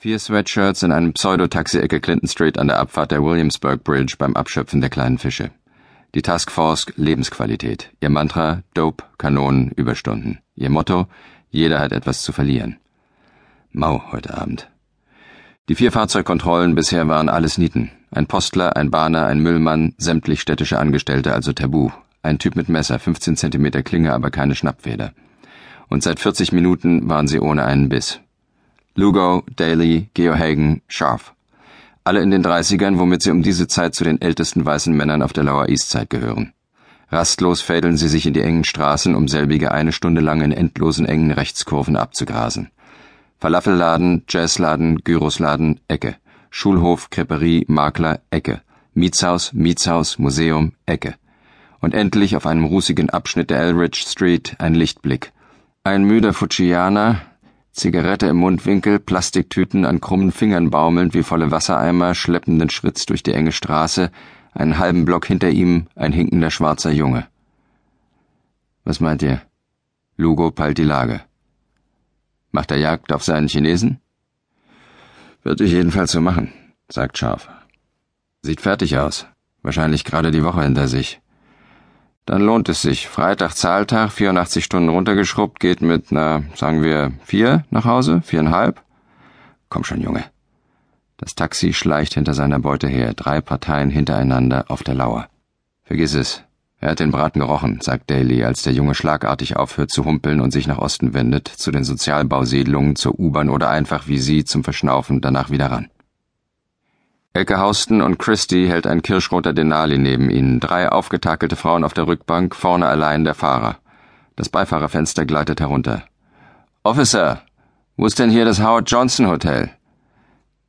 Vier Sweatshirts in einem Pseudo-Taxi-Ecke Clinton Street an der Abfahrt der Williamsburg Bridge beim Abschöpfen der kleinen Fische. Die Taskforce Lebensqualität. Ihr Mantra Dope, Kanonen, Überstunden. Ihr Motto Jeder hat etwas zu verlieren. Mau heute Abend. Die vier Fahrzeugkontrollen bisher waren alles Nieten. Ein Postler, ein Bahner, ein Müllmann, sämtlich städtische Angestellte, also Tabu. Ein Typ mit Messer, 15 Zentimeter Klinge, aber keine Schnappfeder. Und seit 40 Minuten waren sie ohne einen Biss. Lugo, Daly, Geohagen, Scharf. Alle in den 30ern, womit sie um diese Zeit zu den ältesten weißen Männern auf der Lower East Side gehören. Rastlos fädeln sie sich in die engen Straßen, um selbige eine Stunde lang in endlosen engen Rechtskurven abzugrasen. Falafelladen, Jazzladen, Gyrosladen, Ecke. Schulhof, Creperie, Makler, Ecke. Mietshaus, Mietshaus, Museum, Ecke. Und endlich auf einem rußigen Abschnitt der Elridge Street ein Lichtblick. Ein müder Fujianer, Zigarette im Mundwinkel, Plastiktüten an krummen Fingern baumelnd wie volle Wassereimer, schleppenden Schritts durch die enge Straße, einen halben Block hinter ihm ein hinkender schwarzer Junge. Was meint ihr? Lugo peilt die Lage. Macht er Jagd auf seinen Chinesen? Wird ich jedenfalls so machen, sagt Scharf. Sieht fertig aus. Wahrscheinlich gerade die Woche hinter sich. Dann lohnt es sich. Freitag Zahltag, 84 Stunden runtergeschrubbt, geht mit, na, sagen wir, vier nach Hause, viereinhalb. Komm schon, Junge. Das Taxi schleicht hinter seiner Beute her, drei Parteien hintereinander auf der Lauer. Vergiss es. Er hat den Braten gerochen, sagt Daly, als der Junge schlagartig aufhört zu humpeln und sich nach Osten wendet, zu den Sozialbausiedlungen, zur U-Bahn oder einfach wie sie zum Verschnaufen danach wieder ran. Elke Houston und Christie hält ein kirschroter Denali neben ihnen, drei aufgetakelte Frauen auf der Rückbank, vorne allein der Fahrer. Das Beifahrerfenster gleitet herunter. Officer, wo ist denn hier das Howard Johnson Hotel?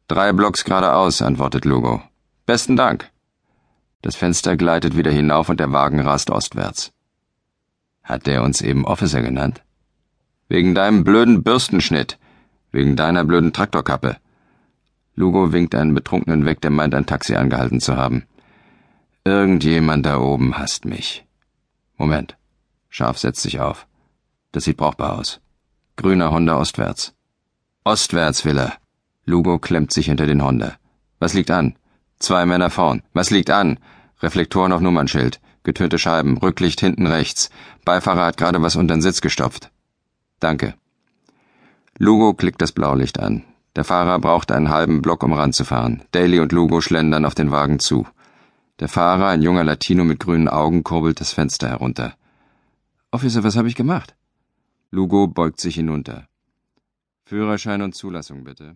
Drei Blocks geradeaus, antwortet Lugo. Besten Dank. Das Fenster gleitet wieder hinauf und der Wagen rast ostwärts. Hat der uns eben Officer genannt? Wegen deinem blöden Bürstenschnitt. Wegen deiner blöden Traktorkappe. Lugo winkt einen Betrunkenen weg, der meint, ein Taxi angehalten zu haben. Irgendjemand da oben hasst mich. Moment. Scharf setzt sich auf. Das sieht brauchbar aus. Grüner Honda ostwärts. Ostwärts will er. Lugo klemmt sich hinter den Honda. Was liegt an? Zwei Männer vorn. Was liegt an? Reflektoren auf Nummernschild. Getönte Scheiben. Rücklicht hinten rechts. Beifahrer hat gerade was unter den Sitz gestopft. Danke. Lugo klickt das Blaulicht an. Der Fahrer braucht einen halben Block, um ranzufahren. Daly und Lugo schlendern auf den Wagen zu. Der Fahrer, ein junger Latino mit grünen Augen, kurbelt das Fenster herunter. Officer, was habe ich gemacht? Lugo beugt sich hinunter. Führerschein und Zulassung bitte.